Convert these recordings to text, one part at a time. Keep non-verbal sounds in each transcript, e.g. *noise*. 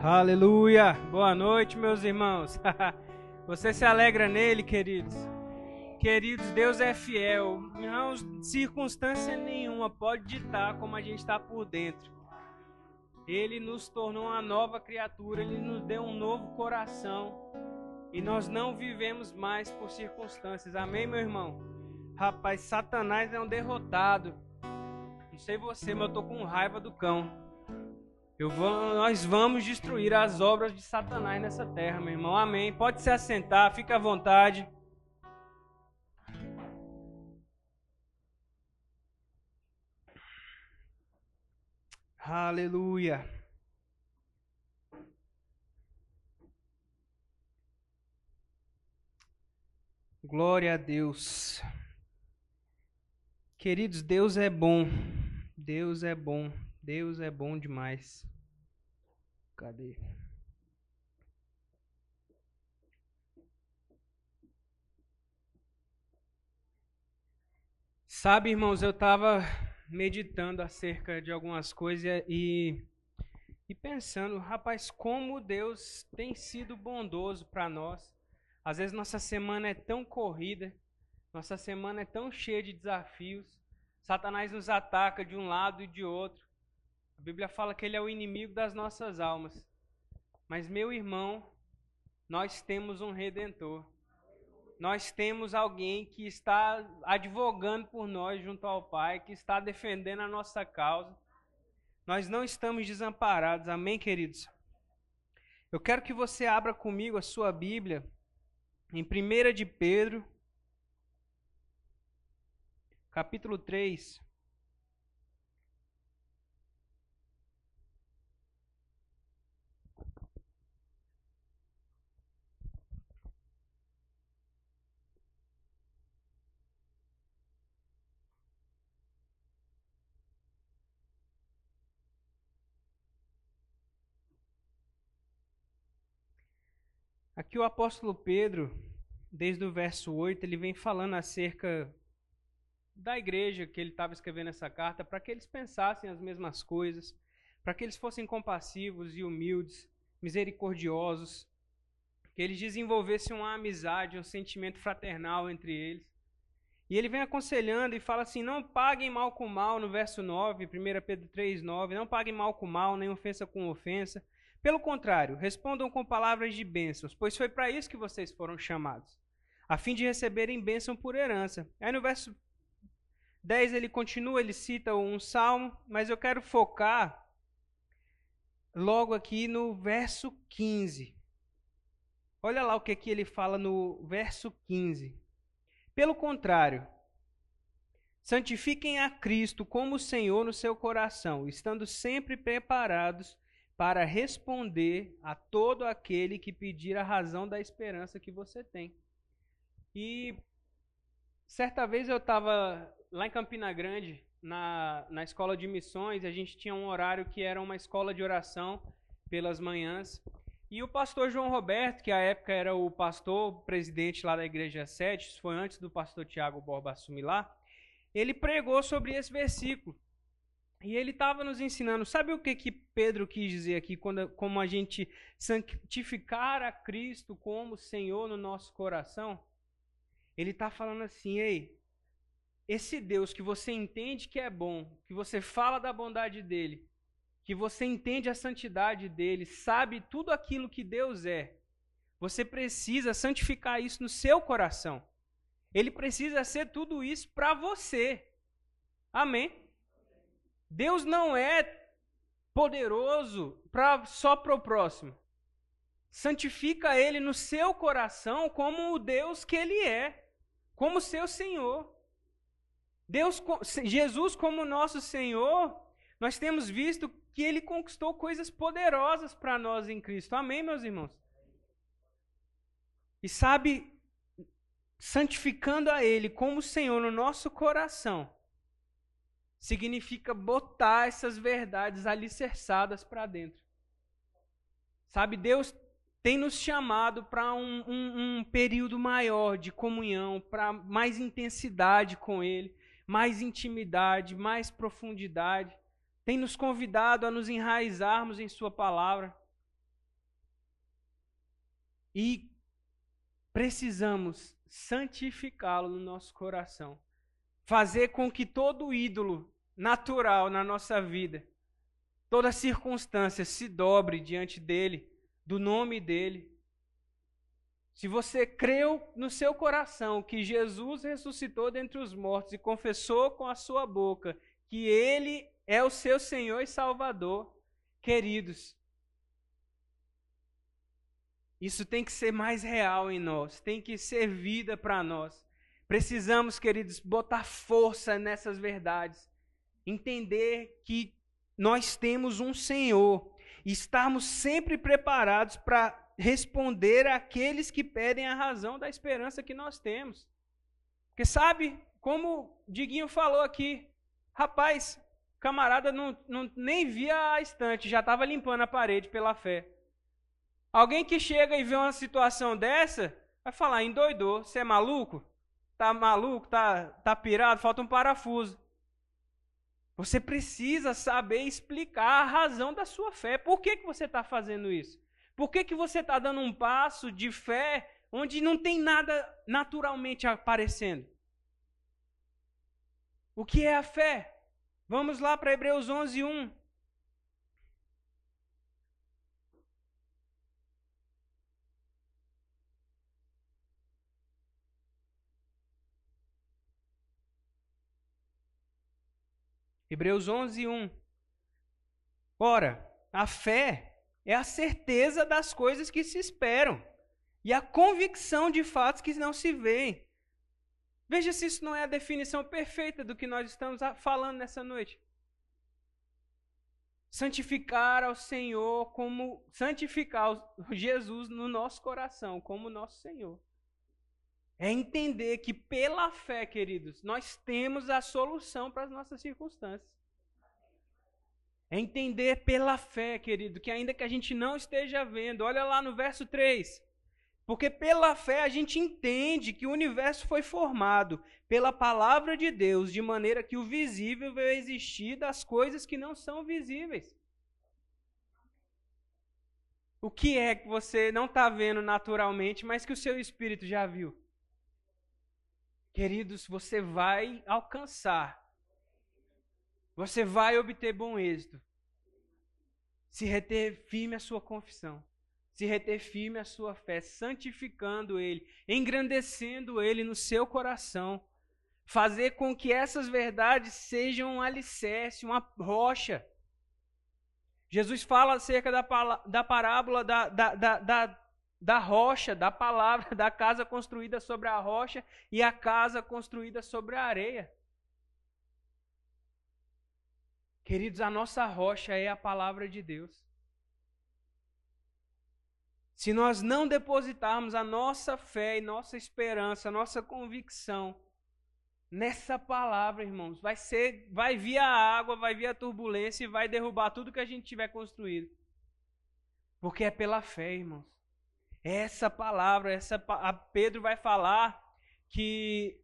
Aleluia! Boa noite, meus irmãos. *laughs* Você se alegra nele, queridos? Queridos, Deus é fiel. Não, circunstância nenhuma pode ditar como a gente está por dentro. Ele nos tornou uma nova criatura, ele nos deu um novo coração. E nós não vivemos mais por circunstâncias. Amém, meu irmão? Rapaz, Satanás é um derrotado. Não sei você, mas eu tô com raiva do cão. Vou, nós vamos destruir as obras de Satanás nessa terra, meu irmão. Amém. Pode se assentar, fica à vontade. Aleluia. Glória a Deus. Queridos, Deus é bom. Deus é bom. Deus é bom demais. Cadê? Sabe, irmãos, eu estava meditando acerca de algumas coisas e, e pensando, rapaz, como Deus tem sido bondoso para nós. Às vezes nossa semana é tão corrida, nossa semana é tão cheia de desafios. Satanás nos ataca de um lado e de outro. A Bíblia fala que ele é o inimigo das nossas almas. Mas, meu irmão, nós temos um redentor. Nós temos alguém que está advogando por nós junto ao Pai, que está defendendo a nossa causa. Nós não estamos desamparados. Amém, queridos? Eu quero que você abra comigo a sua Bíblia em 1 de Pedro, capítulo 3. Aqui o apóstolo Pedro, desde o verso 8, ele vem falando acerca da igreja que ele estava escrevendo essa carta, para que eles pensassem as mesmas coisas, para que eles fossem compassivos e humildes, misericordiosos, que eles desenvolvessem uma amizade, um sentimento fraternal entre eles. E ele vem aconselhando e fala assim: não paguem mal com mal, no verso 9, 1 Pedro 3, 9, não paguem mal com mal, nem ofensa com ofensa pelo contrário, respondam com palavras de bênçãos, pois foi para isso que vocês foram chamados, a fim de receberem bênção por herança. Aí no verso 10 ele continua, ele cita um salmo, mas eu quero focar logo aqui no verso 15. Olha lá o que aqui ele fala no verso 15. Pelo contrário, santifiquem a Cristo como Senhor no seu coração, estando sempre preparados para responder a todo aquele que pedir a razão da esperança que você tem. E certa vez eu estava lá em Campina Grande, na, na escola de missões, a gente tinha um horário que era uma escola de oração pelas manhãs. E o pastor João Roberto, que à época era o pastor presidente lá da Igreja 7, isso foi antes do pastor Tiago Borba assumir lá, ele pregou sobre esse versículo. E ele estava nos ensinando, sabe o que, que Pedro quis dizer aqui, quando, como a gente santificar a Cristo como Senhor no nosso coração? Ele está falando assim, ei, esse Deus que você entende que é bom, que você fala da bondade dele, que você entende a santidade dele, sabe tudo aquilo que Deus é, você precisa santificar isso no seu coração. Ele precisa ser tudo isso para você. Amém? Deus não é poderoso pra, só para o próximo. Santifica ele no seu coração como o Deus que ele é, como seu Senhor. Deus, Jesus como nosso Senhor, nós temos visto que ele conquistou coisas poderosas para nós em Cristo. Amém, meus irmãos? E sabe, santificando a ele como Senhor no nosso coração, significa botar essas verdades alicerçadas para dentro. Sabe, Deus tem nos chamado para um, um, um, período maior de comunhão, para mais intensidade com Ele, mais intimidade, mais profundidade. Tem nos convidado a nos enraizarmos em Sua palavra. E precisamos santificá-lo no nosso coração. Fazer com que todo ídolo natural na nossa vida, toda circunstância se dobre diante dele, do nome dele. Se você creu no seu coração que Jesus ressuscitou dentre os mortos e confessou com a sua boca que ele é o seu Senhor e Salvador, queridos, isso tem que ser mais real em nós, tem que ser vida para nós. Precisamos, queridos, botar força nessas verdades, entender que nós temos um Senhor e estarmos sempre preparados para responder àqueles que pedem a razão da esperança que nós temos. Porque sabe, como Diguinho falou aqui, rapaz, camarada não, não nem via a estante, já estava limpando a parede pela fé. Alguém que chega e vê uma situação dessa, vai falar, endoidou, você é maluco? Tá maluco? Tá, tá pirado? Falta um parafuso. Você precisa saber explicar a razão da sua fé. Por que, que você está fazendo isso? Por que, que você está dando um passo de fé onde não tem nada naturalmente aparecendo? O que é a fé? Vamos lá para Hebreus 11, 1. Hebreus 11, 1. Ora, a fé é a certeza das coisas que se esperam e a convicção de fatos que não se veem. Veja se isso não é a definição perfeita do que nós estamos falando nessa noite. Santificar ao Senhor como santificar Jesus no nosso coração como nosso Senhor. É entender que pela fé, queridos, nós temos a solução para as nossas circunstâncias. É entender pela fé, querido, que ainda que a gente não esteja vendo, olha lá no verso 3. Porque pela fé a gente entende que o universo foi formado pela palavra de Deus, de maneira que o visível veio existir das coisas que não são visíveis. O que é que você não está vendo naturalmente, mas que o seu espírito já viu? Queridos, você vai alcançar, você vai obter bom êxito, se reter firme a sua confissão, se reter firme a sua fé, santificando Ele, engrandecendo Ele no seu coração, fazer com que essas verdades sejam um alicerce, uma rocha. Jesus fala acerca da, da parábola da, da, da, da da rocha, da palavra, *laughs* da casa construída sobre a rocha e a casa construída sobre a areia. Queridos, a nossa rocha é a palavra de Deus. Se nós não depositarmos a nossa fé e nossa esperança, nossa convicção nessa palavra, irmãos, vai ser, vai vir a água, vai vir a turbulência e vai derrubar tudo que a gente tiver construído. Porque é pela fé, irmãos. Essa palavra, essa a Pedro vai falar que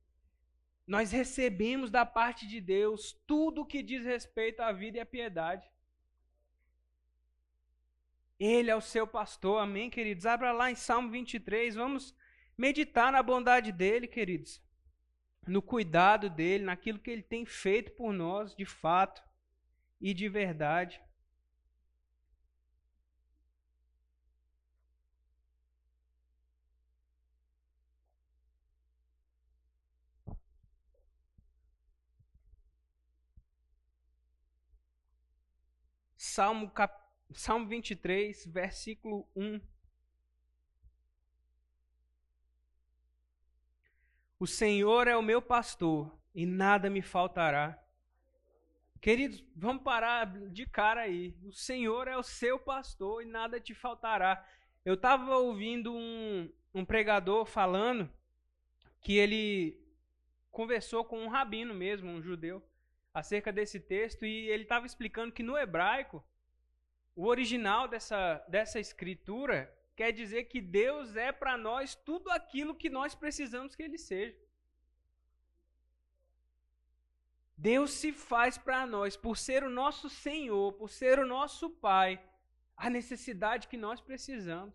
nós recebemos da parte de Deus tudo que diz respeito à vida e à piedade. Ele é o seu pastor, amém, queridos? Abra lá em Salmo 23, vamos meditar na bondade dele, queridos. No cuidado dele, naquilo que ele tem feito por nós, de fato e de verdade. Salmo, cap... Salmo 23, versículo 1. O Senhor é o meu pastor e nada me faltará. Queridos, vamos parar de cara aí. O Senhor é o seu pastor e nada te faltará. Eu estava ouvindo um, um pregador falando que ele conversou com um rabino mesmo, um judeu acerca desse texto e ele estava explicando que no hebraico, o original dessa, dessa escritura quer dizer que Deus é para nós tudo aquilo que nós precisamos que Ele seja. Deus se faz para nós, por ser o nosso Senhor, por ser o nosso Pai, a necessidade que nós precisamos.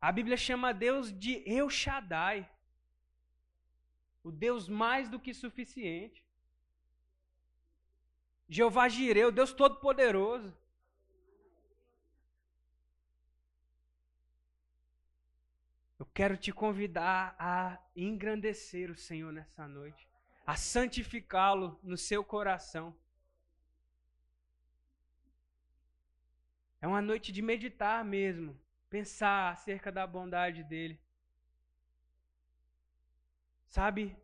A Bíblia chama Deus de El Shaddai. O Deus mais do que suficiente. Jeová Jireu, Deus Todo-Poderoso. Eu quero te convidar a engrandecer o Senhor nessa noite, a santificá-lo no seu coração. É uma noite de meditar mesmo, pensar acerca da bondade dele. Sabe,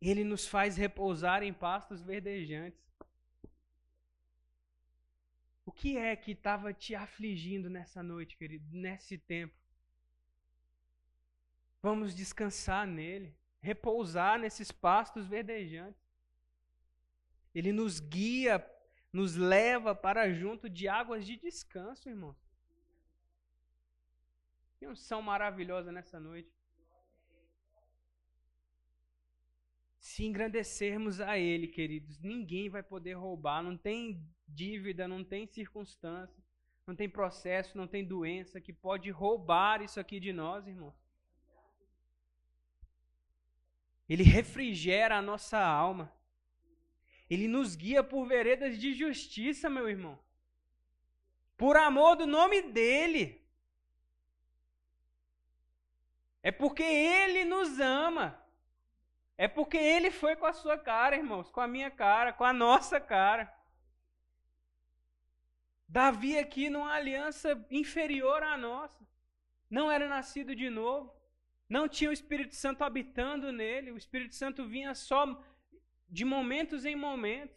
ele nos faz repousar em pastos verdejantes. O que é que estava te afligindo nessa noite, querido, nesse tempo? Vamos descansar nele, repousar nesses pastos verdejantes. Ele nos guia, nos leva para junto de águas de descanso, irmão. Que unção maravilhosa nessa noite. Se engrandecermos a Ele, queridos, ninguém vai poder roubar. Não tem dívida, não tem circunstância, não tem processo, não tem doença que pode roubar isso aqui de nós, irmão. Ele refrigera a nossa alma. Ele nos guia por veredas de justiça, meu irmão. Por amor do nome dele. É porque ele nos ama. É porque ele foi com a sua cara, irmãos, com a minha cara, com a nossa cara. Davi aqui numa aliança inferior à nossa. Não era nascido de novo. Não tinha o Espírito Santo habitando nele, o Espírito Santo vinha só de momentos em momentos.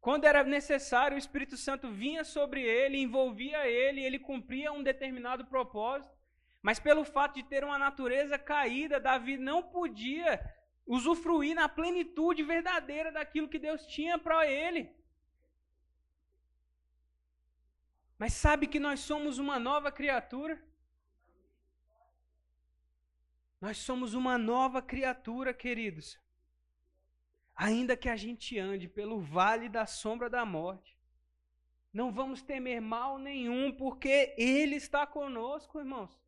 Quando era necessário, o Espírito Santo vinha sobre ele, envolvia ele, ele cumpria um determinado propósito. Mas pelo fato de ter uma natureza caída, Davi não podia usufruir na plenitude verdadeira daquilo que Deus tinha para ele. Mas sabe que nós somos uma nova criatura? Nós somos uma nova criatura, queridos. Ainda que a gente ande pelo vale da sombra da morte, não vamos temer mal nenhum, porque Ele está conosco, irmãos.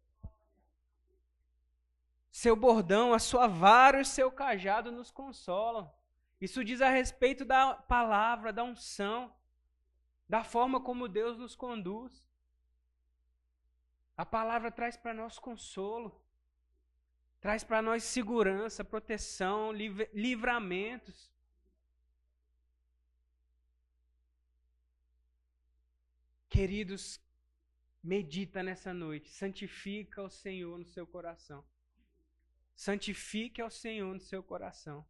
Seu bordão, a sua vara e o seu cajado nos consolam. Isso diz a respeito da palavra, da unção, da forma como Deus nos conduz. A palavra traz para nós consolo. Traz para nós segurança, proteção, livramentos. Queridos, medita nessa noite, santifica o Senhor no seu coração. Santifique ao Senhor no seu coração.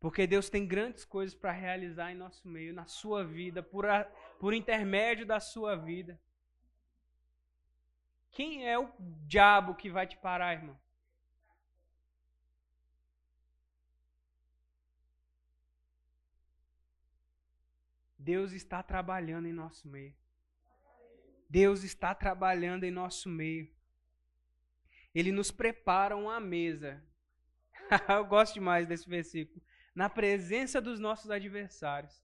Porque Deus tem grandes coisas para realizar em nosso meio, na sua vida, por, a, por intermédio da sua vida. Quem é o diabo que vai te parar, irmão? Deus está trabalhando em nosso meio. Deus está trabalhando em nosso meio. Ele nos prepara uma mesa. *laughs* Eu gosto demais desse versículo. Na presença dos nossos adversários.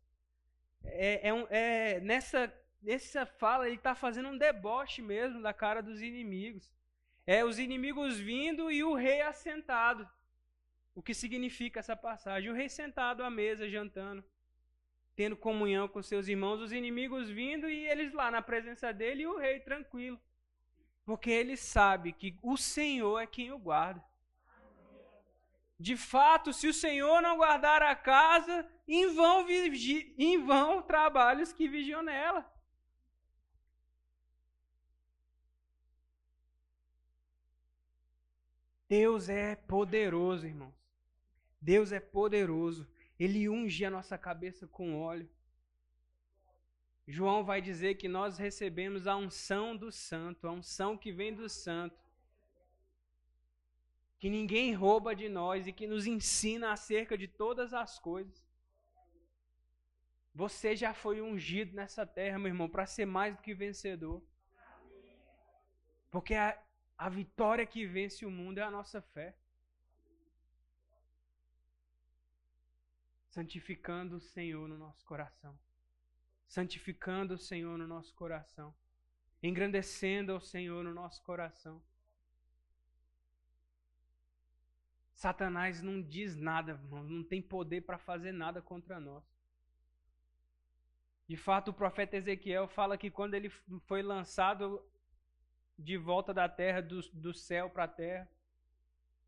É, é, é nessa, nessa fala, ele está fazendo um deboche mesmo da cara dos inimigos. É os inimigos vindo e o rei assentado. O que significa essa passagem? O rei sentado à mesa, jantando tendo comunhão com seus irmãos, os inimigos vindo e eles lá na presença dele e o rei tranquilo. Porque ele sabe que o Senhor é quem o guarda. De fato, se o Senhor não guardar a casa, em vão, vigi, em vão trabalhos que vigiam nela. Deus é poderoso, irmãos. Deus é poderoso. Ele unge a nossa cabeça com óleo. João vai dizer que nós recebemos a unção do santo, a unção que vem do santo. Que ninguém rouba de nós e que nos ensina acerca de todas as coisas. Você já foi ungido nessa terra, meu irmão, para ser mais do que vencedor. Porque a, a vitória que vence o mundo é a nossa fé. santificando o Senhor no nosso coração. Santificando o Senhor no nosso coração. engrandecendo ao Senhor no nosso coração. Satanás não diz nada, não tem poder para fazer nada contra nós. De fato, o profeta Ezequiel fala que quando ele foi lançado de volta da terra, do, do céu para a terra,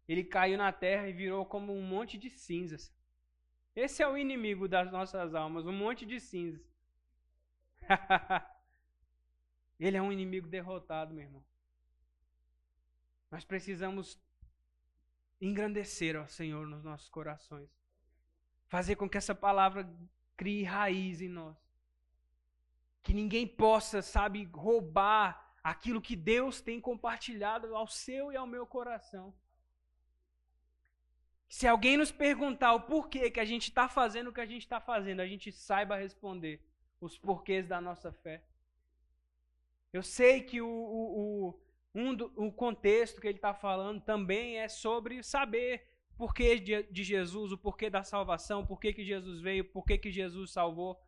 ele caiu na terra e virou como um monte de cinzas. Esse é o inimigo das nossas almas, um monte de cinzas. *laughs* ele é um inimigo derrotado, meu irmão. Nós precisamos engrandecer ao Senhor nos nossos corações. Fazer com que essa palavra crie raiz em nós. Que ninguém possa, sabe, roubar aquilo que Deus tem compartilhado ao seu e ao meu coração. Se alguém nos perguntar o porquê que a gente está fazendo o que a gente está fazendo, a gente saiba responder os porquês da nossa fé. Eu sei que o, o, o um do, o contexto que ele está falando também é sobre saber o porquê de, de, Jesus, o porquê da salvação, porquê que Jesus veio, porquê que Jesus salvou,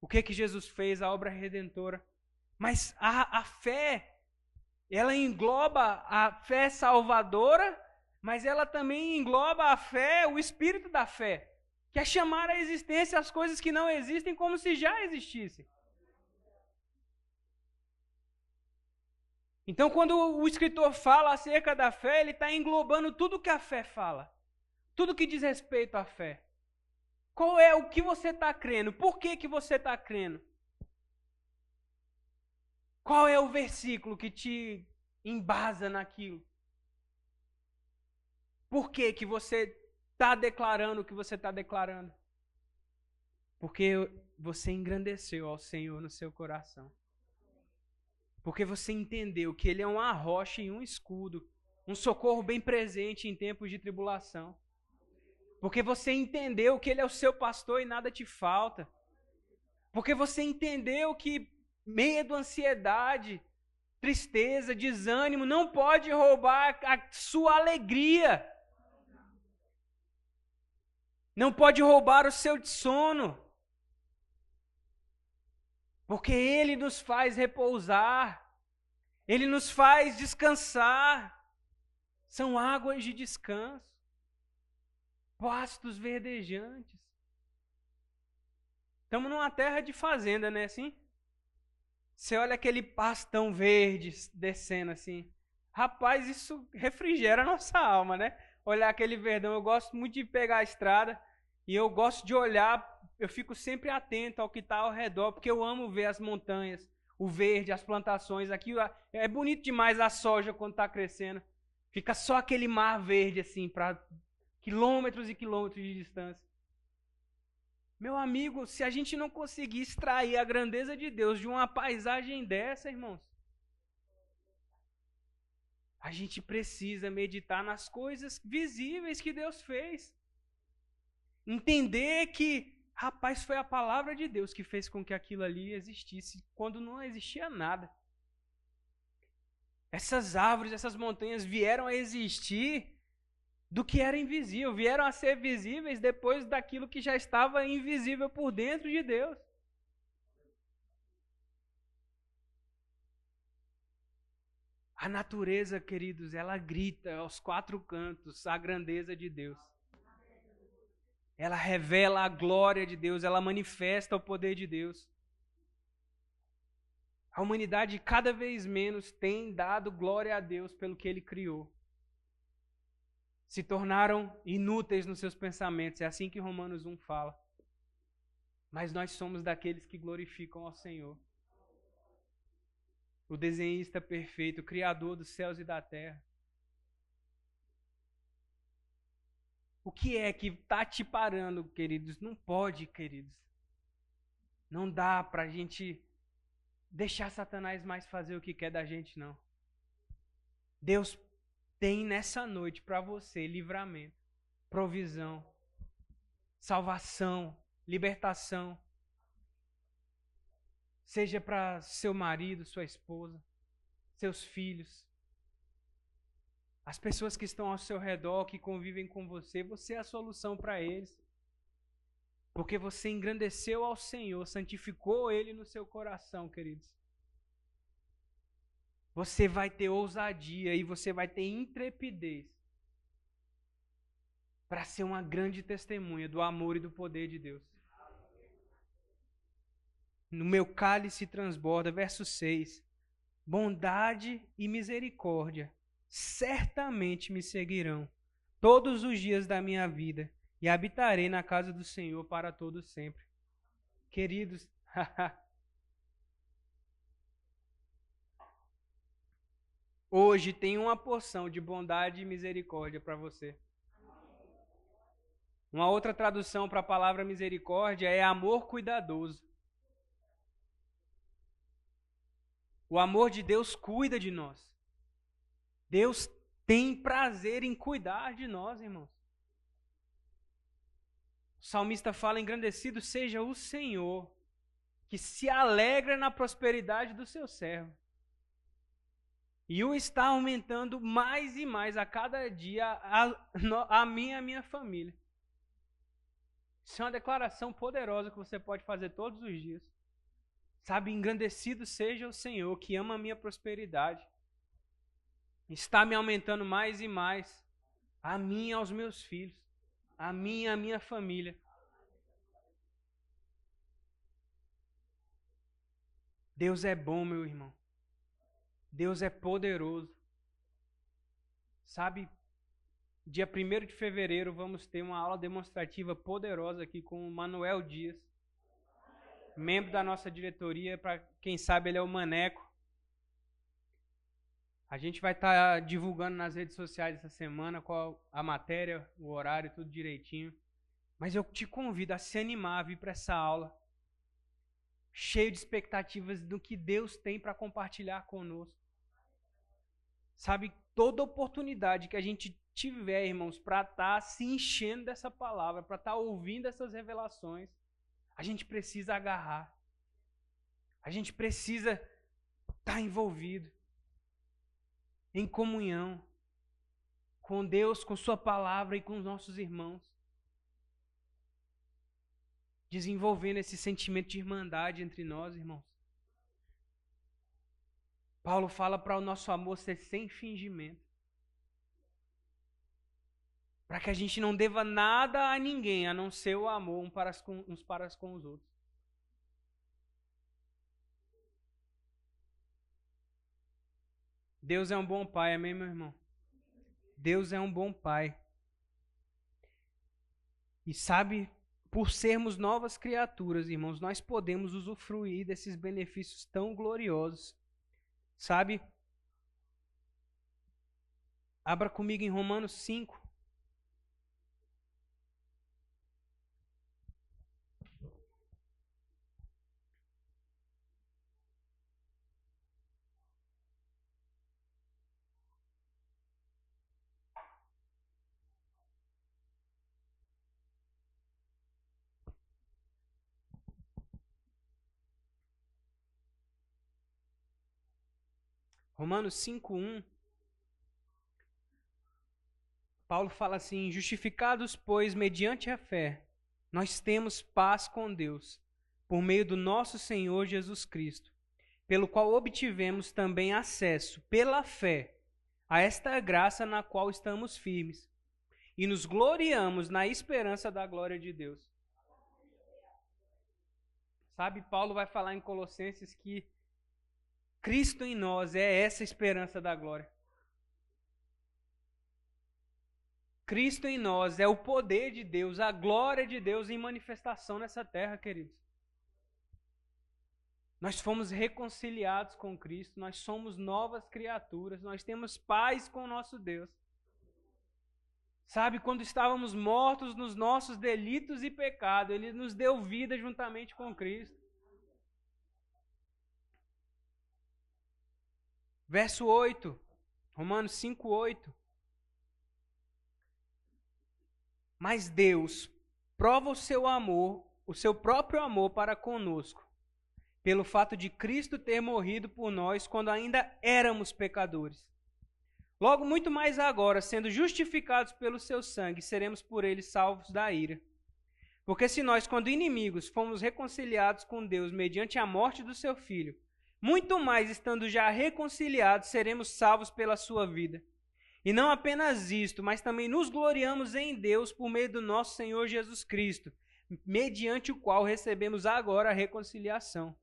o que que Jesus fez, a obra redentora. Mas a, a fé, ela engloba a fé salvadora, mas ela também engloba a fé, o espírito da fé, que é chamar à existência as coisas que não existem como se já existissem. Então, quando o escritor fala acerca da fé, ele está englobando tudo que a fé fala, tudo que diz respeito à fé. Qual é o que você está crendo? Por que, que você está crendo? Qual é o versículo que te embasa naquilo? Por que, que você está declarando o que você está declarando? Porque você engrandeceu ao Senhor no seu coração. Porque você entendeu que Ele é uma rocha e um escudo, um socorro bem presente em tempos de tribulação. Porque você entendeu que Ele é o seu pastor e nada te falta. Porque você entendeu que medo, ansiedade, tristeza, desânimo não pode roubar a sua alegria. Não pode roubar o seu sono. Porque Ele nos faz repousar, Ele nos faz descansar. São águas de descanso, pastos verdejantes. Estamos numa terra de fazenda, né? Assim? Você olha aquele pastão verde descendo assim. Rapaz, isso refrigera a nossa alma, né? Olhar aquele verdão. Eu gosto muito de pegar a estrada e eu gosto de olhar eu fico sempre atento ao que está ao redor, porque eu amo ver as montanhas, o verde, as plantações. Aqui é bonito demais a soja quando está crescendo. Fica só aquele mar verde assim, para quilômetros e quilômetros de distância. Meu amigo, se a gente não conseguir extrair a grandeza de Deus de uma paisagem dessa, irmãos, a gente precisa meditar nas coisas visíveis que Deus fez. Entender que Rapaz, foi a palavra de Deus que fez com que aquilo ali existisse quando não existia nada. Essas árvores, essas montanhas vieram a existir do que era invisível, vieram a ser visíveis depois daquilo que já estava invisível por dentro de Deus. A natureza, queridos, ela grita aos quatro cantos a grandeza de Deus. Ela revela a glória de Deus, ela manifesta o poder de Deus. A humanidade cada vez menos tem dado glória a Deus pelo que ele criou. Se tornaram inúteis nos seus pensamentos, é assim que Romanos 1 fala. Mas nós somos daqueles que glorificam ao Senhor. O desenhista perfeito, o criador dos céus e da terra. O que é que está te parando, queridos? Não pode, queridos. Não dá para a gente deixar Satanás mais fazer o que quer da gente, não. Deus tem nessa noite para você livramento, provisão, salvação, libertação. Seja para seu marido, sua esposa, seus filhos, as pessoas que estão ao seu redor, que convivem com você, você é a solução para eles. Porque você engrandeceu ao Senhor, santificou Ele no seu coração, queridos. você vai ter ousadia e você vai ter intrepidez para ser uma grande testemunha do amor e do poder de Deus. No meu cálice transborda, verso 6. Bondade e misericórdia certamente me seguirão todos os dias da minha vida e habitarei na casa do Senhor para todo sempre. Queridos, *laughs* hoje tem uma porção de bondade e misericórdia para você. Uma outra tradução para a palavra misericórdia é amor cuidadoso. O amor de Deus cuida de nós. Deus tem prazer em cuidar de nós, irmãos. O salmista fala: engrandecido seja o Senhor, que se alegra na prosperidade do seu servo. E o está aumentando mais e mais a cada dia a, a mim e a minha família. Isso é uma declaração poderosa que você pode fazer todos os dias. Sabe, engrandecido seja o Senhor que ama a minha prosperidade. Está me aumentando mais e mais. A mim e aos meus filhos. A mim e a minha família. Deus é bom, meu irmão. Deus é poderoso. Sabe, dia 1 de fevereiro vamos ter uma aula demonstrativa poderosa aqui com o Manuel Dias membro da nossa diretoria, para quem sabe ele é o Maneco. A gente vai estar tá divulgando nas redes sociais essa semana qual a matéria, o horário, tudo direitinho. Mas eu te convido a se animar a vir para essa aula, cheio de expectativas do que Deus tem para compartilhar conosco. Sabe, toda oportunidade que a gente tiver, irmãos, para estar tá se enchendo dessa palavra, para estar tá ouvindo essas revelações, a gente precisa agarrar. A gente precisa estar tá envolvido em comunhão com Deus, com Sua palavra e com os nossos irmãos. Desenvolvendo esse sentimento de irmandade entre nós, irmãos. Paulo fala para o nosso amor ser sem fingimento para que a gente não deva nada a ninguém, a não ser o amor uns para, com os outros. Deus é um bom pai, amém, meu irmão? Deus é um bom pai. E sabe, por sermos novas criaturas, irmãos, nós podemos usufruir desses benefícios tão gloriosos. Sabe? Abra comigo em Romanos 5. Romanos 5:1 Paulo fala assim: Justificados, pois, mediante a fé, nós temos paz com Deus, por meio do nosso Senhor Jesus Cristo, pelo qual obtivemos também acesso, pela fé, a esta graça na qual estamos firmes, e nos gloriamos na esperança da glória de Deus. Sabe, Paulo vai falar em Colossenses que Cristo em nós é essa esperança da glória. Cristo em nós é o poder de Deus, a glória de Deus em manifestação nessa terra, queridos. Nós fomos reconciliados com Cristo, nós somos novas criaturas, nós temos paz com o nosso Deus. Sabe, quando estávamos mortos nos nossos delitos e pecados, Ele nos deu vida juntamente com Cristo. Verso 8, Romanos 5, 8. Mas Deus prova o seu amor, o seu próprio amor para conosco, pelo fato de Cristo ter morrido por nós quando ainda éramos pecadores. Logo, muito mais agora, sendo justificados pelo seu sangue, seremos por ele salvos da ira. Porque se nós, quando inimigos, fomos reconciliados com Deus mediante a morte do seu filho, muito mais estando já reconciliados, seremos salvos pela sua vida. E não apenas isto, mas também nos gloriamos em Deus por meio do nosso Senhor Jesus Cristo, mediante o qual recebemos agora a reconciliação.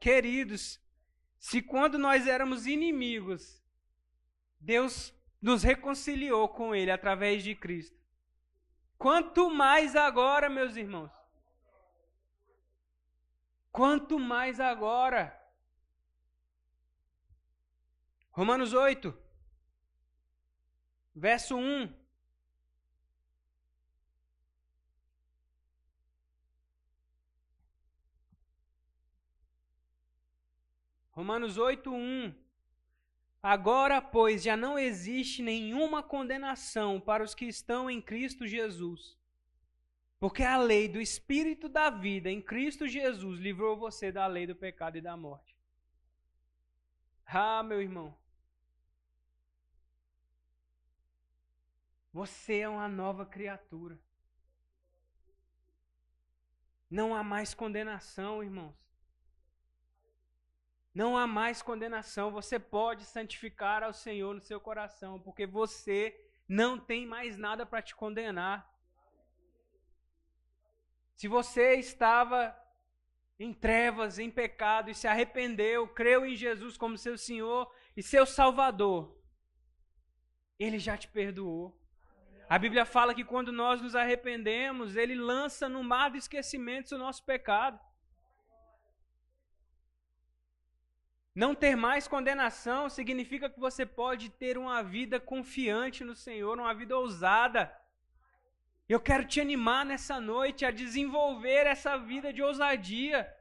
Queridos, se quando nós éramos inimigos, Deus nos reconciliou com Ele através de Cristo, quanto mais agora, meus irmãos, quanto mais agora. Romanos 8, verso 1. Romanos 8, 1. Agora, pois, já não existe nenhuma condenação para os que estão em Cristo Jesus. Porque a lei do Espírito da vida em Cristo Jesus livrou você da lei do pecado e da morte. Ah, meu irmão. Você é uma nova criatura. Não há mais condenação, irmãos. Não há mais condenação. Você pode santificar ao Senhor no seu coração, porque você não tem mais nada para te condenar. Se você estava em trevas, em pecado e se arrependeu, creu em Jesus como seu Senhor e seu Salvador, Ele já te perdoou. A Bíblia fala que quando nós nos arrependemos, Ele lança no mar do esquecimento o nosso pecado. Não ter mais condenação significa que você pode ter uma vida confiante no Senhor, uma vida ousada. Eu quero te animar nessa noite a desenvolver essa vida de ousadia.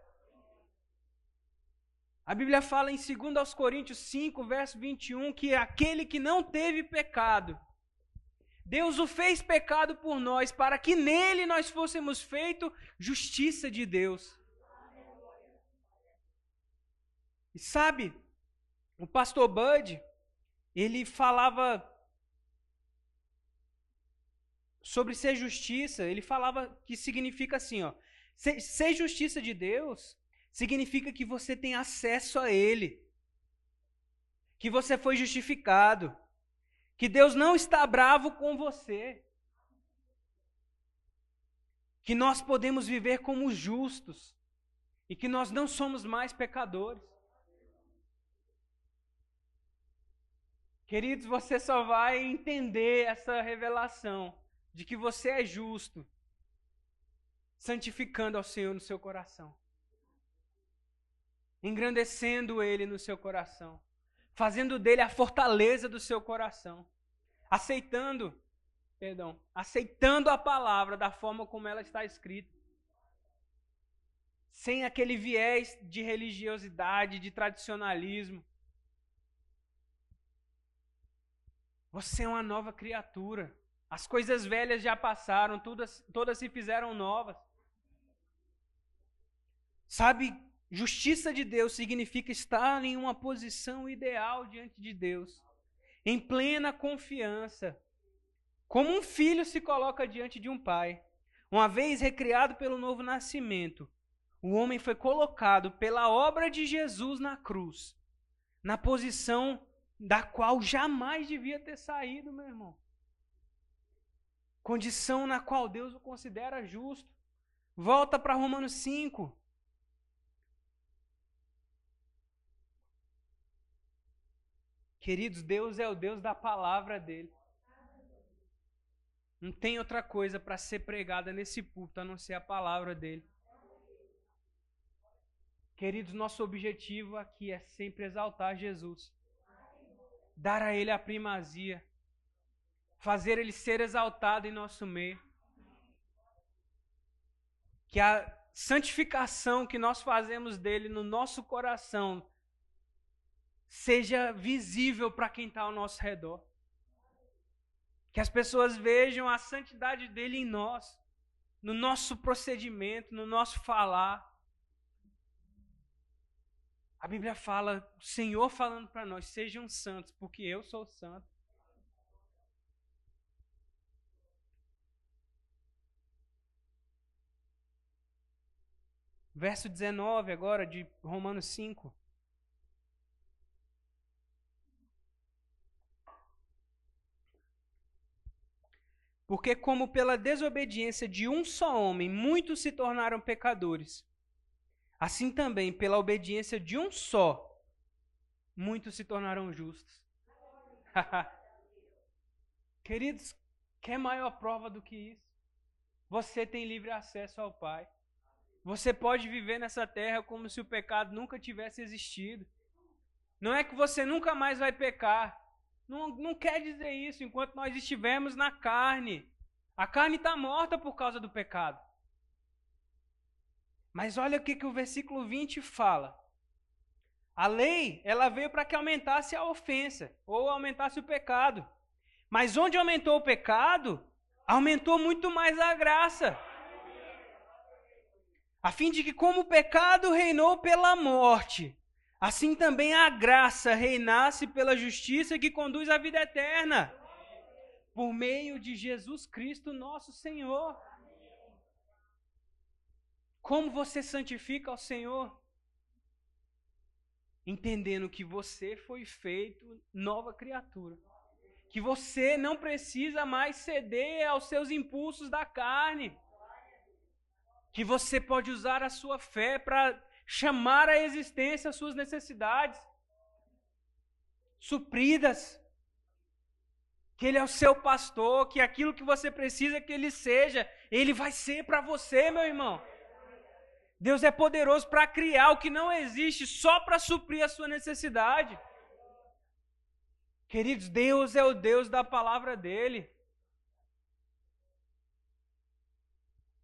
A Bíblia fala em 2 Coríntios 5, verso 21, que aquele que não teve pecado, Deus o fez pecado por nós, para que nele nós fôssemos feito justiça de Deus. E sabe, o pastor Bud, ele falava sobre ser justiça, ele falava que significa assim, ó, ser, ser justiça de Deus significa que você tem acesso a ele. Que você foi justificado. Que Deus não está bravo com você. Que nós podemos viver como justos e que nós não somos mais pecadores. Queridos, você só vai entender essa revelação de que você é justo, santificando ao Senhor no seu coração, engrandecendo Ele no seu coração, fazendo dele a fortaleza do seu coração, aceitando, perdão, aceitando a palavra da forma como ela está escrita, sem aquele viés de religiosidade, de tradicionalismo, Você é uma nova criatura. As coisas velhas já passaram, todas, todas se fizeram novas. Sabe, justiça de Deus significa estar em uma posição ideal diante de Deus, em plena confiança, como um filho se coloca diante de um pai. Uma vez recriado pelo novo nascimento, o homem foi colocado pela obra de Jesus na cruz, na posição da qual jamais devia ter saído, meu irmão. Condição na qual Deus o considera justo. Volta para Romanos 5. Queridos, Deus é o Deus da palavra dele. Não tem outra coisa para ser pregada nesse púlpito a não ser a palavra dele. Queridos, nosso objetivo aqui é sempre exaltar Jesus dar a Ele a primazia, fazer Ele ser exaltado em nosso meio. Que a santificação que nós fazemos dele no nosso coração seja visível para quem está ao nosso redor. Que as pessoas vejam a santidade dele em nós, no nosso procedimento, no nosso falar. A Bíblia fala, o Senhor falando para nós: sejam santos, porque eu sou santo. Verso 19 agora de Romanos 5. Porque, como pela desobediência de um só homem muitos se tornaram pecadores, assim também pela obediência de um só muitos se tornaram justos. *laughs* Queridos, quer maior prova do que isso? Você tem livre acesso ao Pai. Você pode viver nessa terra como se o pecado nunca tivesse existido. Não é que você nunca mais vai pecar. Não, não quer dizer isso enquanto nós estivermos na carne. A carne está morta por causa do pecado. Mas olha o que, que o versículo 20 fala. A lei, ela veio para que aumentasse a ofensa, ou aumentasse o pecado. Mas onde aumentou o pecado, aumentou muito mais a graça. A fim de que, como o pecado reinou pela morte, assim também a graça reinasse pela justiça que conduz à vida eterna, por meio de Jesus Cristo, nosso Senhor. Como você santifica ao Senhor? Entendendo que você foi feito nova criatura. Que você não precisa mais ceder aos seus impulsos da carne. Que você pode usar a sua fé para chamar à existência as suas necessidades supridas. Que Ele é o seu pastor, que aquilo que você precisa que Ele seja, Ele vai ser para você, meu irmão. Deus é poderoso para criar o que não existe só para suprir a sua necessidade. Queridos, Deus é o Deus da palavra dele.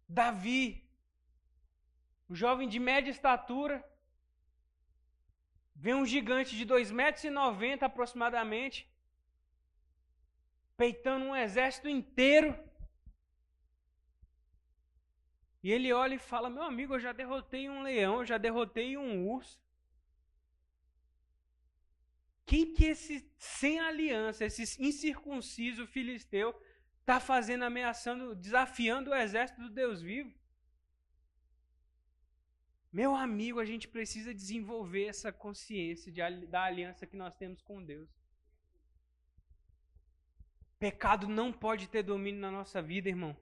Davi, um jovem de média estatura. Vê um gigante de 2,90 metros aproximadamente, peitando um exército inteiro. E ele olha e fala: Meu amigo, eu já derrotei um leão, eu já derrotei um urso. Quem que esse sem aliança, esse incircunciso filisteu, está fazendo, ameaçando, desafiando o exército do Deus vivo? Meu amigo, a gente precisa desenvolver essa consciência de, da aliança que nós temos com Deus. Pecado não pode ter domínio na nossa vida, irmão.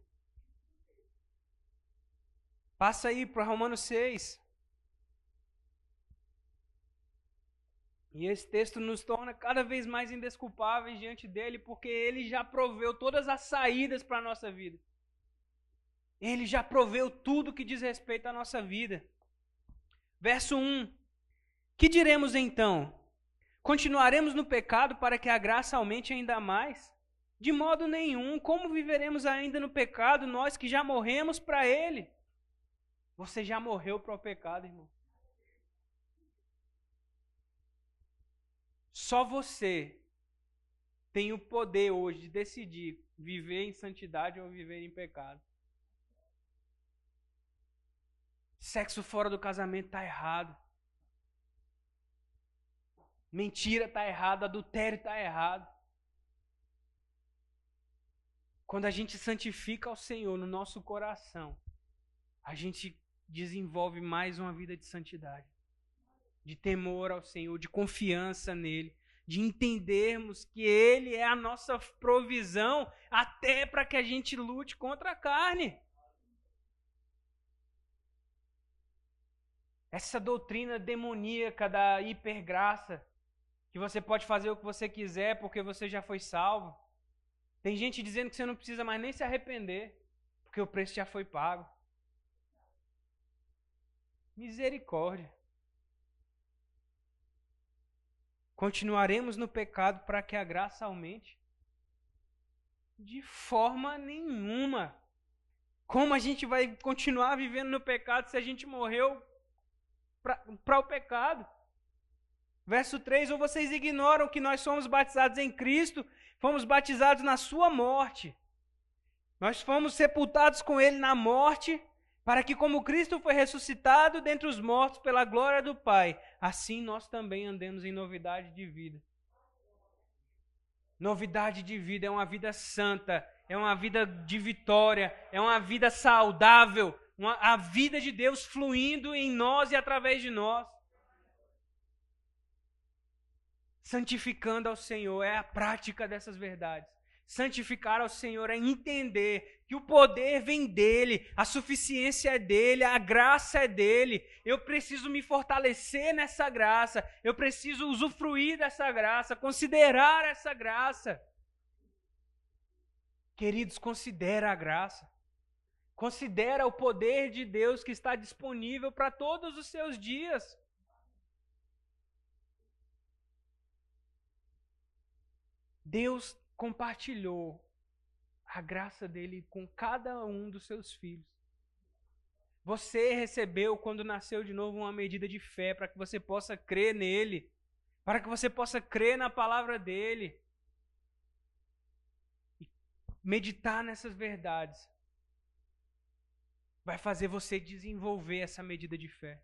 Passa aí para Romanos 6. E esse texto nos torna cada vez mais indesculpáveis diante dele, porque ele já proveu todas as saídas para a nossa vida. Ele já proveu tudo que diz respeito à nossa vida. Verso 1: Que diremos então? Continuaremos no pecado para que a graça aumente ainda mais? De modo nenhum. Como viveremos ainda no pecado, nós que já morremos para ele? Você já morreu para o pecado, irmão. Só você tem o poder hoje de decidir viver em santidade ou viver em pecado. Sexo fora do casamento está errado. Mentira está errado, adultério está errado. Quando a gente santifica ao Senhor no nosso coração, a gente desenvolve mais uma vida de santidade, de temor ao Senhor, de confiança nele, de entendermos que Ele é a nossa provisão até para que a gente lute contra a carne. Essa doutrina demoníaca da hipergraça, que você pode fazer o que você quiser porque você já foi salvo. Tem gente dizendo que você não precisa mais nem se arrepender, porque o preço já foi pago. Misericórdia. Continuaremos no pecado para que a graça aumente? De forma nenhuma. Como a gente vai continuar vivendo no pecado se a gente morreu para o pecado. Verso 3: Ou vocês ignoram que nós somos batizados em Cristo, fomos batizados na Sua morte. Nós fomos sepultados com Ele na morte, para que, como Cristo foi ressuscitado dentre os mortos pela glória do Pai, assim nós também andemos em novidade de vida. Novidade de vida é uma vida santa, é uma vida de vitória, é uma vida saudável, uma, a vida de Deus fluindo em nós e através de nós. Santificando ao Senhor é a prática dessas verdades. Santificar ao Senhor é entender que o poder vem dele, a suficiência é dele, a graça é dele. Eu preciso me fortalecer nessa graça, eu preciso usufruir dessa graça, considerar essa graça. Queridos, considera a graça. Considera o poder de Deus que está disponível para todos os seus dias. Deus compartilhou a graça dele com cada um dos seus filhos. Você recebeu, quando nasceu de novo, uma medida de fé para que você possa crer nele, para que você possa crer na palavra dele e meditar nessas verdades. Vai fazer você desenvolver essa medida de fé.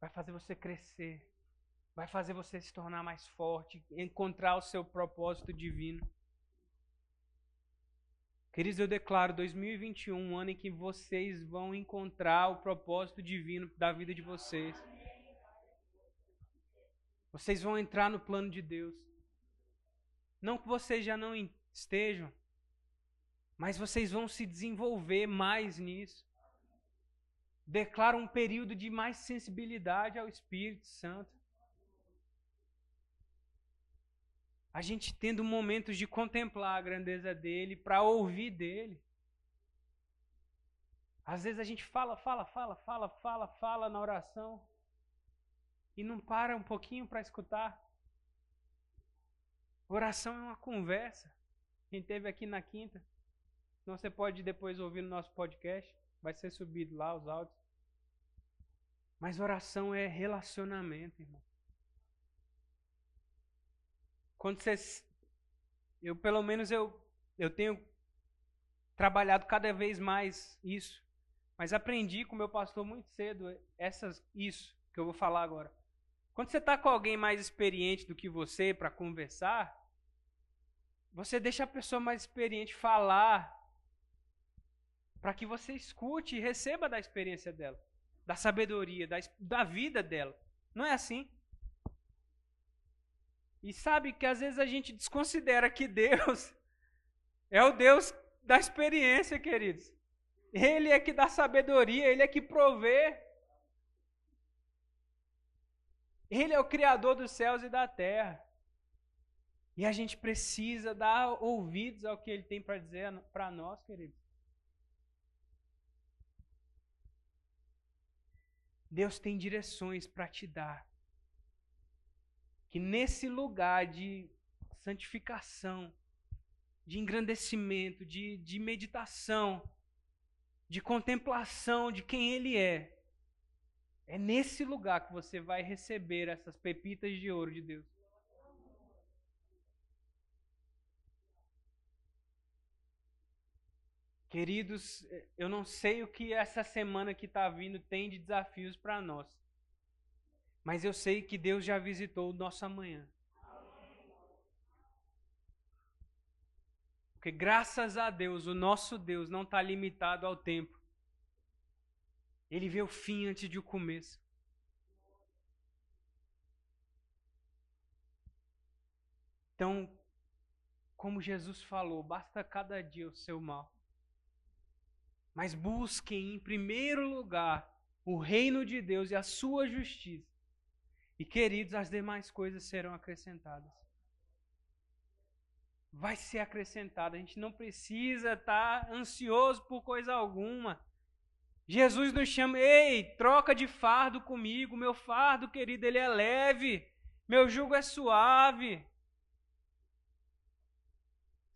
Vai fazer você crescer vai fazer você se tornar mais forte, encontrar o seu propósito divino. Queridos, eu declaro 2021 um ano em que vocês vão encontrar o propósito divino da vida de vocês. Vocês vão entrar no plano de Deus. Não que vocês já não estejam, mas vocês vão se desenvolver mais nisso. Declaro um período de mais sensibilidade ao Espírito Santo. a gente tendo momentos de contemplar a grandeza dele, para ouvir dele. Às vezes a gente fala, fala, fala, fala, fala, fala na oração e não para um pouquinho para escutar. Oração é uma conversa. Quem teve aqui na quinta, então você pode depois ouvir no nosso podcast, vai ser subido lá os áudios. Mas oração é relacionamento, irmão. Quando você. Eu, pelo menos, eu, eu tenho trabalhado cada vez mais isso. Mas aprendi com meu pastor muito cedo essas, isso que eu vou falar agora. Quando você está com alguém mais experiente do que você para conversar, você deixa a pessoa mais experiente falar para que você escute e receba da experiência dela, da sabedoria, da, da vida dela. Não é assim? E sabe que às vezes a gente desconsidera que Deus *laughs* é o Deus da experiência, queridos. Ele é que dá sabedoria, ele é que provê. Ele é o criador dos céus e da terra. E a gente precisa dar ouvidos ao que ele tem para dizer para nós, queridos. Deus tem direções para te dar que nesse lugar de santificação, de engrandecimento, de, de meditação, de contemplação de quem Ele é, é nesse lugar que você vai receber essas pepitas de ouro de Deus. Queridos, eu não sei o que essa semana que está vindo tem de desafios para nós. Mas eu sei que Deus já visitou o nosso amanhã. Porque graças a Deus, o nosso Deus não está limitado ao tempo. Ele vê o fim antes de o começo. Então, como Jesus falou, basta cada dia o seu mal. Mas busquem em primeiro lugar o reino de Deus e a sua justiça. E queridos, as demais coisas serão acrescentadas. Vai ser acrescentada. A gente não precisa estar ansioso por coisa alguma. Jesus nos chama, ei, troca de fardo comigo. Meu fardo, querido, ele é leve. Meu jugo é suave.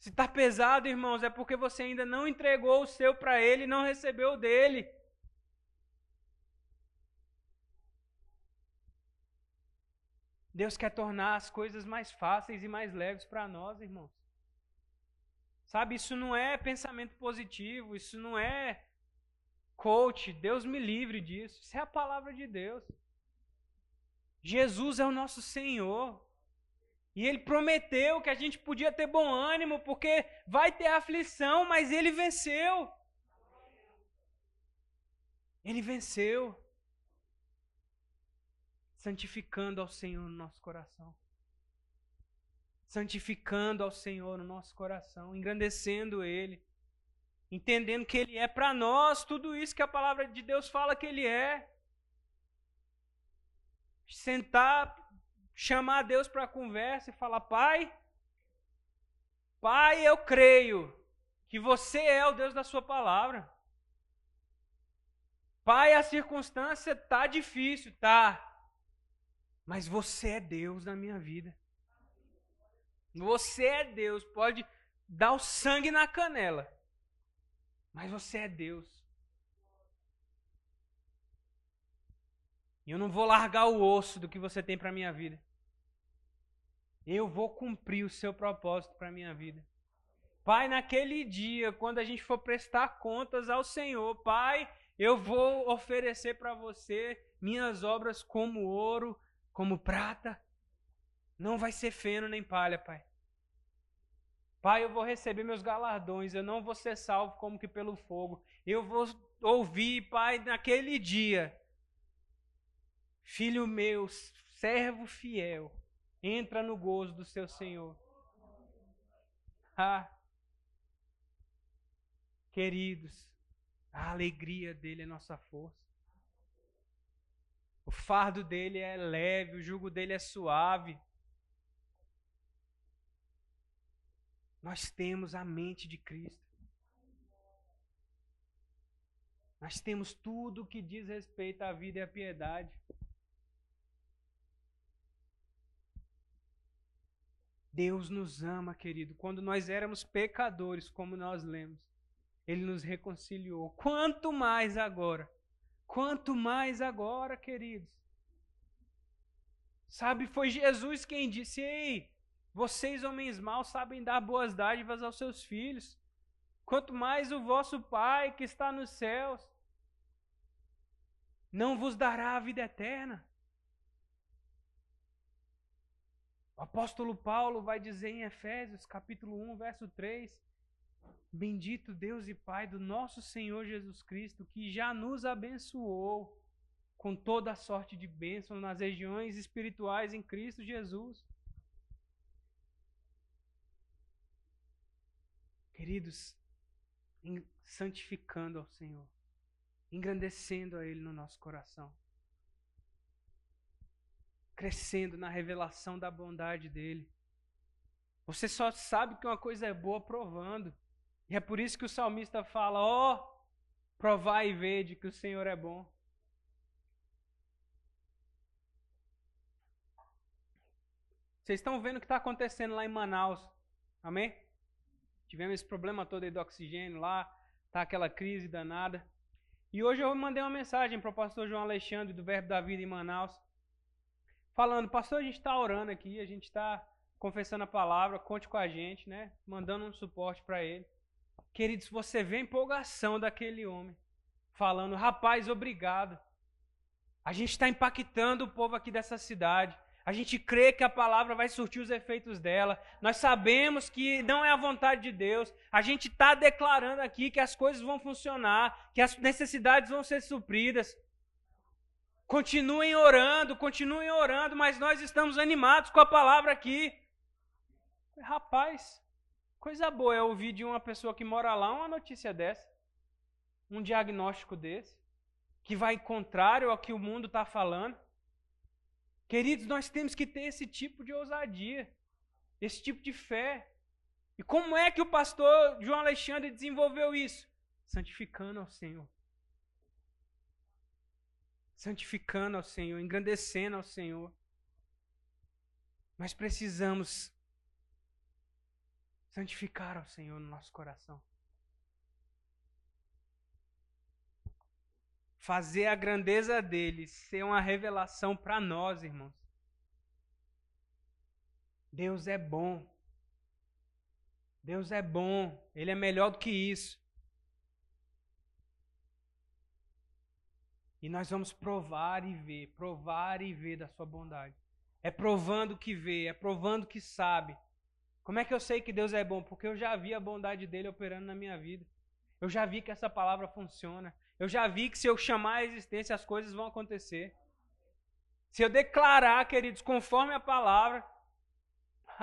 Se está pesado, irmãos, é porque você ainda não entregou o seu para ele e não recebeu dele. Deus quer tornar as coisas mais fáceis e mais leves para nós, irmãos. Sabe, isso não é pensamento positivo, isso não é coach, Deus me livre disso. Isso é a palavra de Deus. Jesus é o nosso Senhor. E ele prometeu que a gente podia ter bom ânimo, porque vai ter aflição, mas ele venceu. Ele venceu santificando ao Senhor no nosso coração. santificando ao Senhor no nosso coração, engrandecendo Ele, entendendo que Ele é para nós tudo isso que a palavra de Deus fala que Ele é. Sentar, chamar Deus para conversa e falar: Pai, Pai, eu creio que você é o Deus da Sua palavra. Pai, a circunstância tá difícil, tá. Mas você é Deus na minha vida. Você é Deus, pode dar o sangue na canela. Mas você é Deus. E eu não vou largar o osso do que você tem para minha vida. Eu vou cumprir o seu propósito para minha vida. Pai, naquele dia, quando a gente for prestar contas ao Senhor, Pai, eu vou oferecer para você minhas obras como ouro, como prata. Não vai ser feno nem palha, Pai. Pai, eu vou receber meus galardões, eu não vou ser salvo como que pelo fogo. Eu vou ouvir, Pai, naquele dia. Filho meu, servo fiel, entra no gozo do seu Senhor. Ah, queridos, a alegria dele é nossa força. O fardo dele é leve, o jugo dele é suave. Nós temos a mente de Cristo. Nós temos tudo que diz respeito à vida e à piedade. Deus nos ama, querido. Quando nós éramos pecadores, como nós lemos, Ele nos reconciliou. Quanto mais agora Quanto mais agora, queridos. Sabe, foi Jesus quem disse: Ei, vocês, homens maus, sabem dar boas dádivas aos seus filhos. Quanto mais o vosso Pai que está nos céus não vos dará a vida eterna. O apóstolo Paulo vai dizer em Efésios, capítulo 1, verso 3: Bendito Deus e Pai do nosso Senhor Jesus Cristo, que já nos abençoou com toda a sorte de bênçãos nas regiões espirituais em Cristo Jesus. Queridos, santificando ao Senhor, engrandecendo a Ele no nosso coração, crescendo na revelação da bondade dEle. Você só sabe que uma coisa é boa provando. E é por isso que o salmista fala: ó, oh, provai e vede que o Senhor é bom. Vocês estão vendo o que está acontecendo lá em Manaus, amém? Tivemos esse problema todo aí do oxigênio lá, tá aquela crise danada. E hoje eu mandei uma mensagem para o pastor João Alexandre do Verbo da Vida em Manaus, falando: Pastor, a gente está orando aqui, a gente está confessando a palavra, conte com a gente, né? Mandando um suporte para ele. Queridos, você vê a empolgação daquele homem, falando: rapaz, obrigado. A gente está impactando o povo aqui dessa cidade. A gente crê que a palavra vai surtir os efeitos dela. Nós sabemos que não é a vontade de Deus. A gente está declarando aqui que as coisas vão funcionar, que as necessidades vão ser supridas. Continuem orando, continuem orando, mas nós estamos animados com a palavra aqui. Rapaz, Coisa boa é ouvir de uma pessoa que mora lá uma notícia dessa, um diagnóstico desse, que vai contrário ao que o mundo está falando. Queridos, nós temos que ter esse tipo de ousadia, esse tipo de fé. E como é que o pastor João Alexandre desenvolveu isso? Santificando ao Senhor. Santificando ao Senhor, engrandecendo ao Senhor. Nós precisamos santificar ao Senhor no nosso coração. Fazer a grandeza dele ser uma revelação para nós, irmãos. Deus é bom. Deus é bom. Ele é melhor do que isso. E nós vamos provar e ver, provar e ver da sua bondade. É provando que vê, é provando que sabe. Como é que eu sei que Deus é bom? Porque eu já vi a bondade dele operando na minha vida. Eu já vi que essa palavra funciona. Eu já vi que se eu chamar a existência, as coisas vão acontecer. Se eu declarar, queridos, conforme a palavra,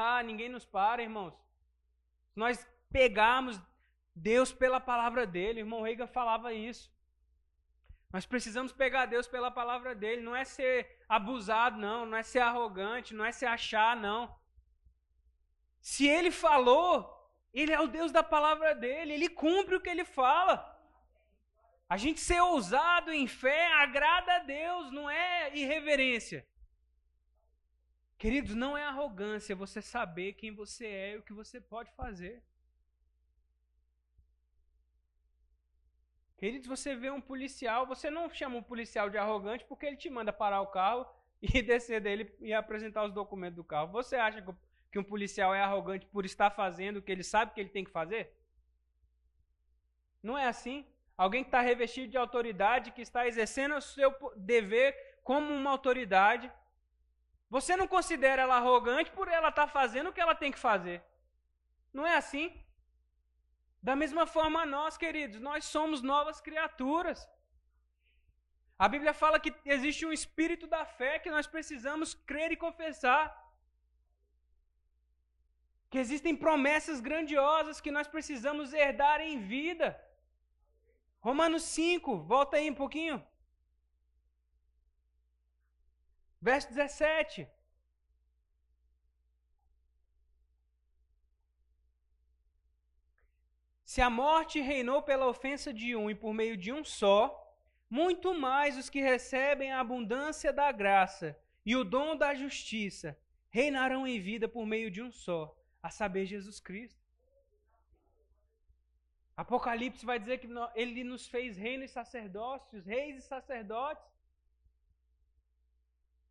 Ah, ninguém nos para, irmãos. Nós pegarmos Deus pela palavra dele, o irmão Reagan falava isso. Nós precisamos pegar Deus pela palavra dele, não é ser abusado, não, não é ser arrogante, não é se achar, não. Se ele falou, ele é o Deus da palavra dele, ele cumpre o que ele fala. A gente ser ousado em fé agrada a Deus, não é irreverência. Queridos, não é arrogância você saber quem você é e o que você pode fazer. Queridos, você vê um policial, você não chama um policial de arrogante porque ele te manda parar o carro *laughs* e descer dele e apresentar os documentos do carro. Você acha que um policial é arrogante por estar fazendo o que ele sabe que ele tem que fazer? Não é assim. Alguém que está revestido de autoridade, que está exercendo o seu dever como uma autoridade, você não considera ela arrogante por ela estar tá fazendo o que ela tem que fazer. Não é assim? Da mesma forma, nós, queridos, nós somos novas criaturas. A Bíblia fala que existe um espírito da fé que nós precisamos crer e confessar. Que existem promessas grandiosas que nós precisamos herdar em vida. Romanos 5, volta aí um pouquinho. Verso 17. Se a morte reinou pela ofensa de um e por meio de um só, muito mais os que recebem a abundância da graça e o dom da justiça reinarão em vida por meio de um só, a saber, Jesus Cristo. Apocalipse vai dizer que ele nos fez reino e sacerdócios, reis e sacerdotes.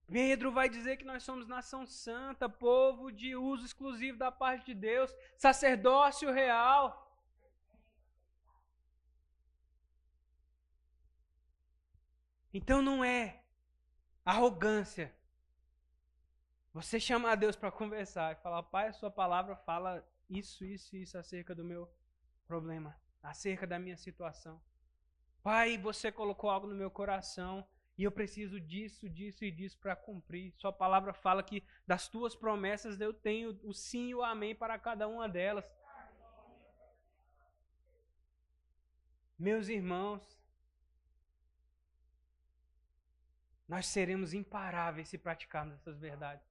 Pedro vai dizer que nós somos nação santa, povo de uso exclusivo da parte de Deus, sacerdócio real. Então não é arrogância. Você chamar Deus para conversar e falar, Pai, a sua palavra fala isso, isso, isso acerca do meu problema, acerca da minha situação. Pai, você colocou algo no meu coração e eu preciso disso, disso e disso para cumprir. Sua palavra fala que das tuas promessas eu tenho o sim e o amém para cada uma delas. Meus irmãos, nós seremos imparáveis se praticarmos essas verdades.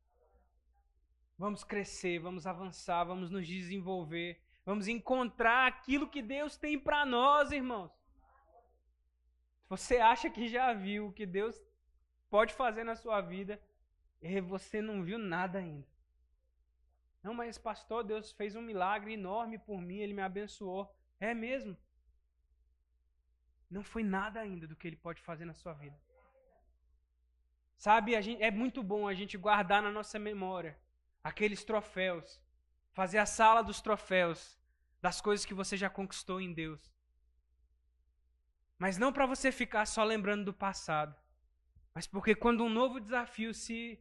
Vamos crescer, vamos avançar, vamos nos desenvolver, vamos encontrar aquilo que Deus tem para nós, irmãos. Você acha que já viu o que Deus pode fazer na sua vida e você não viu nada ainda. Não, mas pastor, Deus fez um milagre enorme por mim, ele me abençoou. É mesmo? Não foi nada ainda do que ele pode fazer na sua vida. Sabe, gente, é muito bom a gente guardar na nossa memória aqueles troféus, fazer a sala dos troféus das coisas que você já conquistou em Deus. Mas não para você ficar só lembrando do passado, mas porque quando um novo desafio se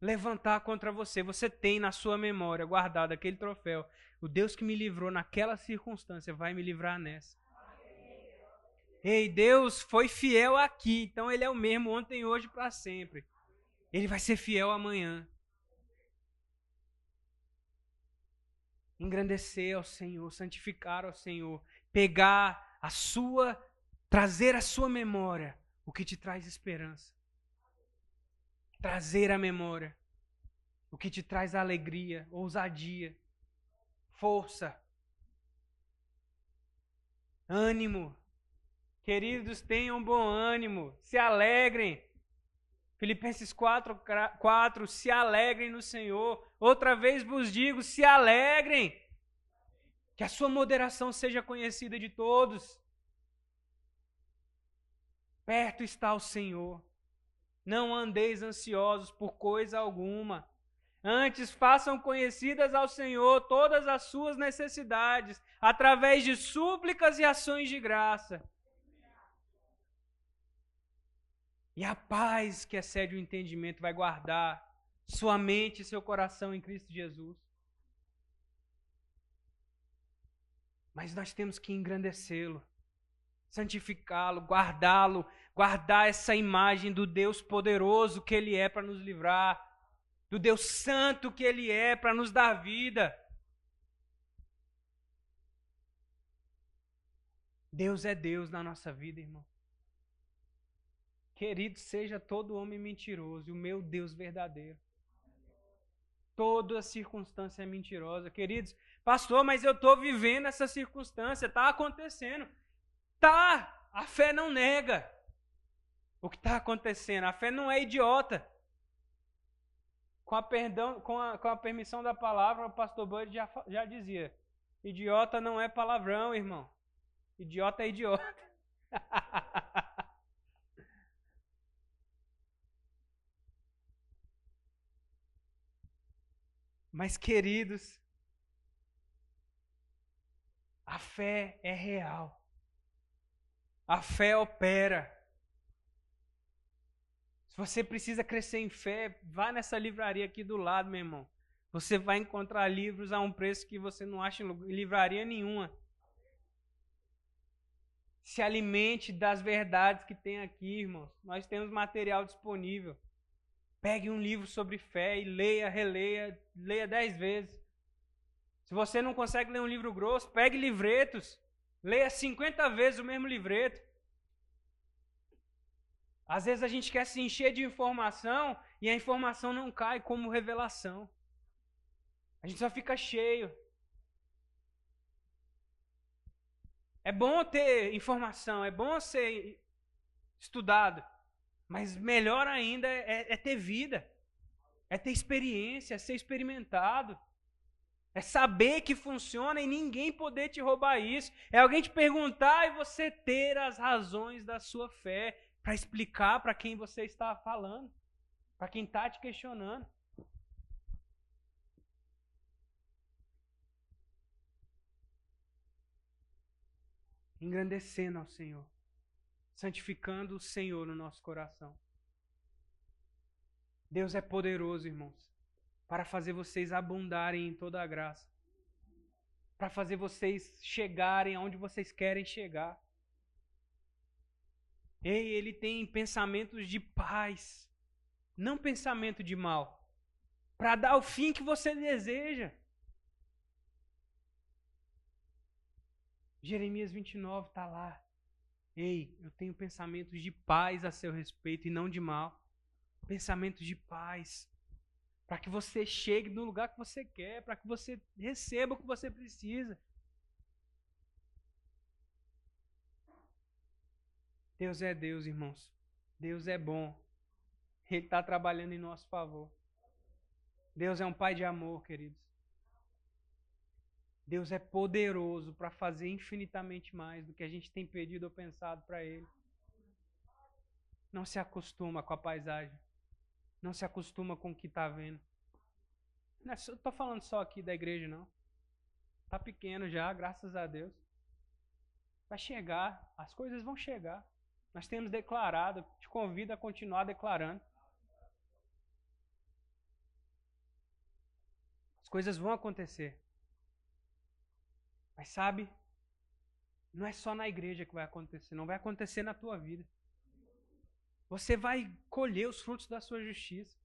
levantar contra você, você tem na sua memória guardado aquele troféu. O Deus que me livrou naquela circunstância vai me livrar nessa. Ei, Deus foi fiel aqui, então Ele é o mesmo ontem, hoje, para sempre. Ele vai ser fiel amanhã. Engrandecer ao Senhor, santificar ao Senhor, pegar a sua trazer à sua memória o que te traz esperança. Trazer à memória o que te traz alegria, ousadia, força, ânimo. Queridos, tenham bom ânimo, se alegrem. Filipenses 4, 4, se alegrem no Senhor. Outra vez vos digo, se alegrem. Que a sua moderação seja conhecida de todos. Perto está o Senhor. Não andeis ansiosos por coisa alguma. Antes façam conhecidas ao Senhor todas as suas necessidades, através de súplicas e ações de graça. E a paz que excede o entendimento vai guardar sua mente e seu coração em Cristo Jesus. Mas nós temos que engrandecê-lo santificá-lo, guardá-lo, guardar essa imagem do Deus poderoso que Ele é para nos livrar. do Deus Santo que Ele é para nos dar vida. Deus é Deus na nossa vida, irmão. Querido, seja todo homem mentiroso o meu Deus verdadeiro. Toda circunstância é mentirosa. Queridos, pastor, mas eu estou vivendo essa circunstância, está acontecendo. Tá, a fé não nega o que está acontecendo. A fé não é idiota. Com a, perdão, com a, com a permissão da palavra, o pastor Bud já, já dizia: idiota não é palavrão, irmão. Idiota é idiota. *laughs* Mas, queridos, a fé é real. A fé opera. Se você precisa crescer em fé, vá nessa livraria aqui do lado, meu irmão. Você vai encontrar livros a um preço que você não acha em livraria nenhuma. Se alimente das verdades que tem aqui, irmãos. Nós temos material disponível. Pegue um livro sobre fé e leia, releia, leia dez vezes. Se você não consegue ler um livro grosso, pegue livretos. Leia 50 vezes o mesmo livreto. Às vezes a gente quer se encher de informação e a informação não cai como revelação. A gente só fica cheio. É bom ter informação, é bom ser estudado. Mas melhor ainda é, é ter vida, é ter experiência, é ser experimentado. É saber que funciona e ninguém poder te roubar isso. É alguém te perguntar e você ter as razões da sua fé para explicar para quem você está falando, para quem está te questionando. Engrandecendo ao Senhor santificando o Senhor no nosso coração. Deus é poderoso, irmãos, para fazer vocês abundarem em toda a graça, para fazer vocês chegarem aonde vocês querem chegar. Ei, ele tem pensamentos de paz, não pensamento de mal, para dar o fim que você deseja. Jeremias 29 está lá. Ei, eu tenho pensamentos de paz a seu respeito e não de mal. Pensamentos de paz. Para que você chegue no lugar que você quer, para que você receba o que você precisa. Deus é Deus, irmãos. Deus é bom. Ele está trabalhando em nosso favor. Deus é um Pai de amor, queridos. Deus é poderoso para fazer infinitamente mais do que a gente tem pedido ou pensado para Ele. Não se acostuma com a paisagem. Não se acostuma com o que está vendo. Não estou falando só aqui da igreja, não. Está pequeno já, graças a Deus. Vai chegar, as coisas vão chegar. Nós temos declarado, te convido a continuar declarando. As coisas vão acontecer. Mas sabe, não é só na igreja que vai acontecer, não vai acontecer na tua vida. Você vai colher os frutos da sua justiça.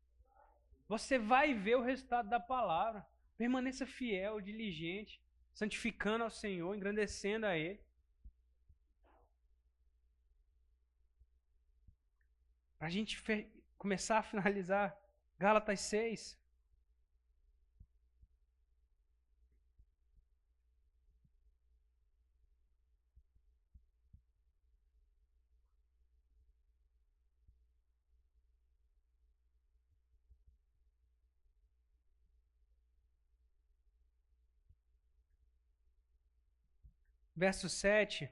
Você vai ver o resultado da palavra. Permaneça fiel, diligente, santificando ao Senhor, engrandecendo a Ele. Para a gente começar a finalizar, Gálatas 6. Verso 7.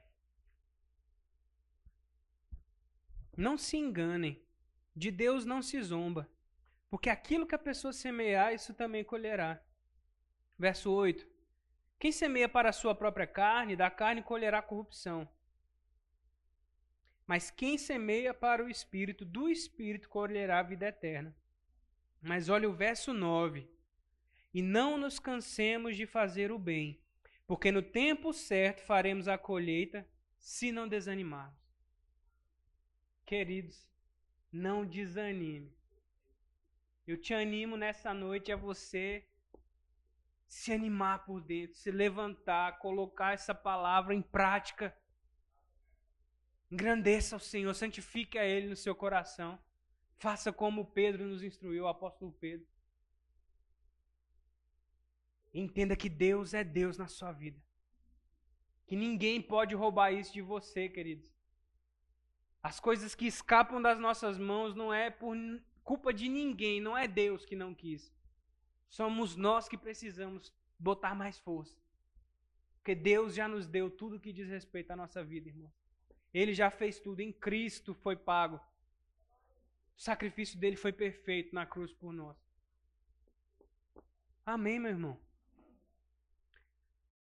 Não se enganem, de Deus não se zomba, porque aquilo que a pessoa semear, isso também colherá. Verso 8. Quem semeia para a sua própria carne, da carne colherá corrupção. Mas quem semeia para o espírito, do espírito colherá a vida eterna. Mas olha o verso 9. E não nos cansemos de fazer o bem, porque no tempo certo faremos a colheita se não desanimarmos. Queridos, não desanime. Eu te animo nessa noite a você se animar por dentro, se levantar, colocar essa palavra em prática. Engrandeça o Senhor, santifique a Ele no seu coração. Faça como Pedro nos instruiu, o apóstolo Pedro. Entenda que Deus é Deus na sua vida. Que ninguém pode roubar isso de você, queridos. As coisas que escapam das nossas mãos não é por culpa de ninguém, não é Deus que não quis. Somos nós que precisamos botar mais força. Porque Deus já nos deu tudo que diz respeito à nossa vida, irmão. Ele já fez tudo. Em Cristo foi pago. O sacrifício dele foi perfeito na cruz por nós. Amém, meu irmão?